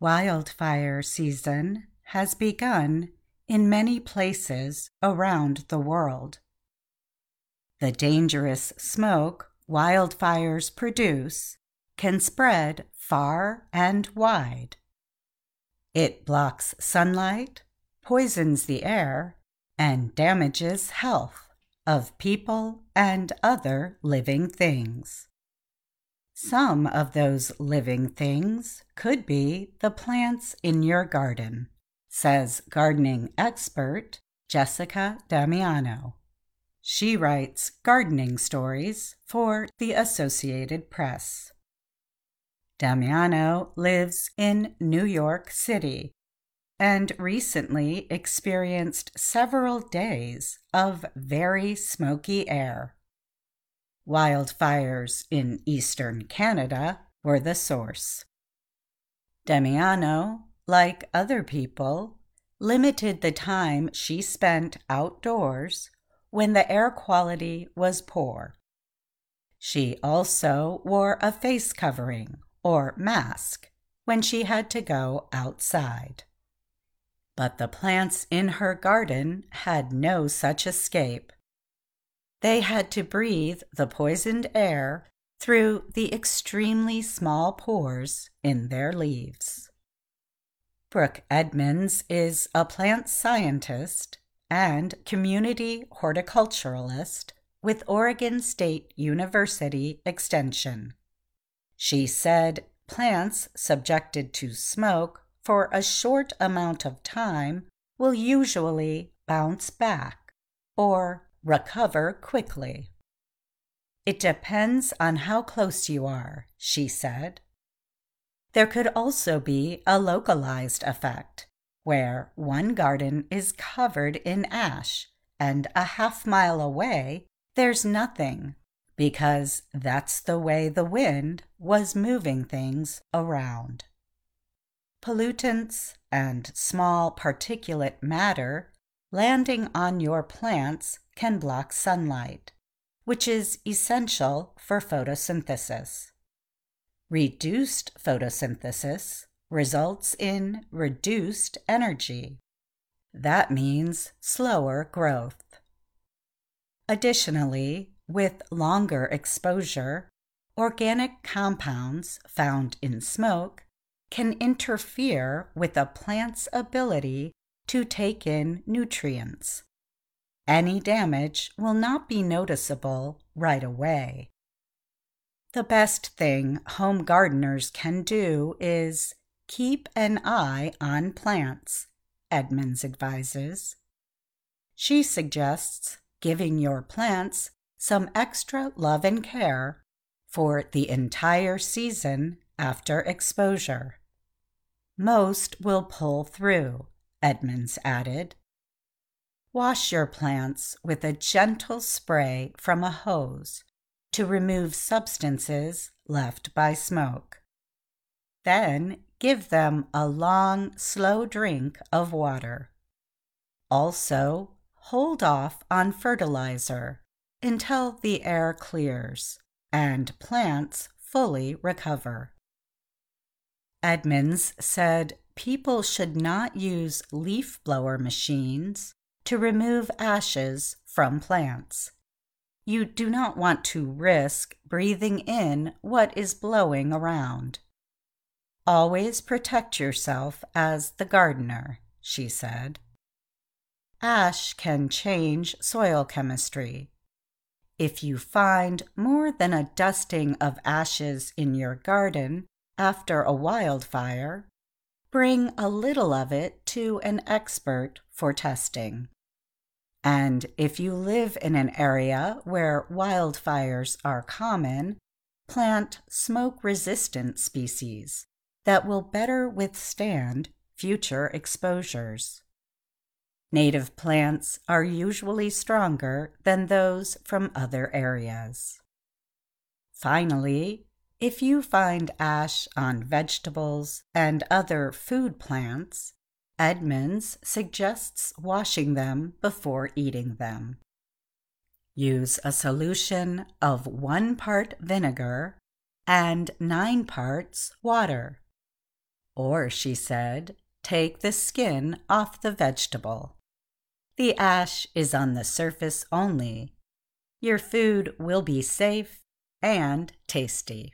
Wildfire season has begun in many places around the world. The dangerous smoke wildfires produce can spread far and wide. It blocks sunlight, poisons the air, and damages health of people and other living things. Some of those living things could be the plants in your garden, says gardening expert Jessica Damiano. She writes gardening stories for the Associated Press. Damiano lives in New York City and recently experienced several days of very smoky air. Wildfires in eastern Canada were the source. Damiano, like other people, limited the time she spent outdoors when the air quality was poor. She also wore a face covering or mask when she had to go outside. But the plants in her garden had no such escape. They had to breathe the poisoned air through the extremely small pores in their leaves. Brooke Edmunds is a plant scientist and community horticulturalist with Oregon State University Extension. She said plants subjected to smoke for a short amount of time will usually bounce back or recover quickly. It depends on how close you are, she said. There could also be a localized effect, where one garden is covered in ash and a half mile away there's nothing, because that's the way the wind was moving things around. Pollutants and small particulate matter landing on your plants can block sunlight, which is essential for photosynthesis. Reduced photosynthesis results in reduced energy. That means slower growth. Additionally, with longer exposure, organic compounds found in smoke can interfere with a plant's ability to take in nutrients. Any damage will not be noticeable right away. The best thing home gardeners can do is keep an eye on plants, Edmunds advises. She suggests giving your plants some extra love and care for the entire season after exposure. Most will pull through, Edmunds added. Wash your plants with a gentle spray from a hose to remove substances left by smoke. Then give them a long, slow drink of water. Also, hold off on fertilizer until the air clears and plants fully recover. Edmunds said people should not use leaf blower machines to remove ashes from plants. You do not want to risk breathing in what is blowing around. Always protect yourself as the gardener, she said. Ash can change soil chemistry. If you find more than a dusting of ashes in your garden, after a wildfire, bring a little of it to an expert for testing. And if you live in an area where wildfires are common, plant smoke resistant species that will better withstand future exposures. Native plants are usually stronger than those from other areas. Finally, if you find ash on vegetables and other food plants, Edmunds suggests washing them before eating them. Use a solution of one part vinegar and nine parts water. Or, she said, take the skin off the vegetable. The ash is on the surface only. Your food will be safe and tasty.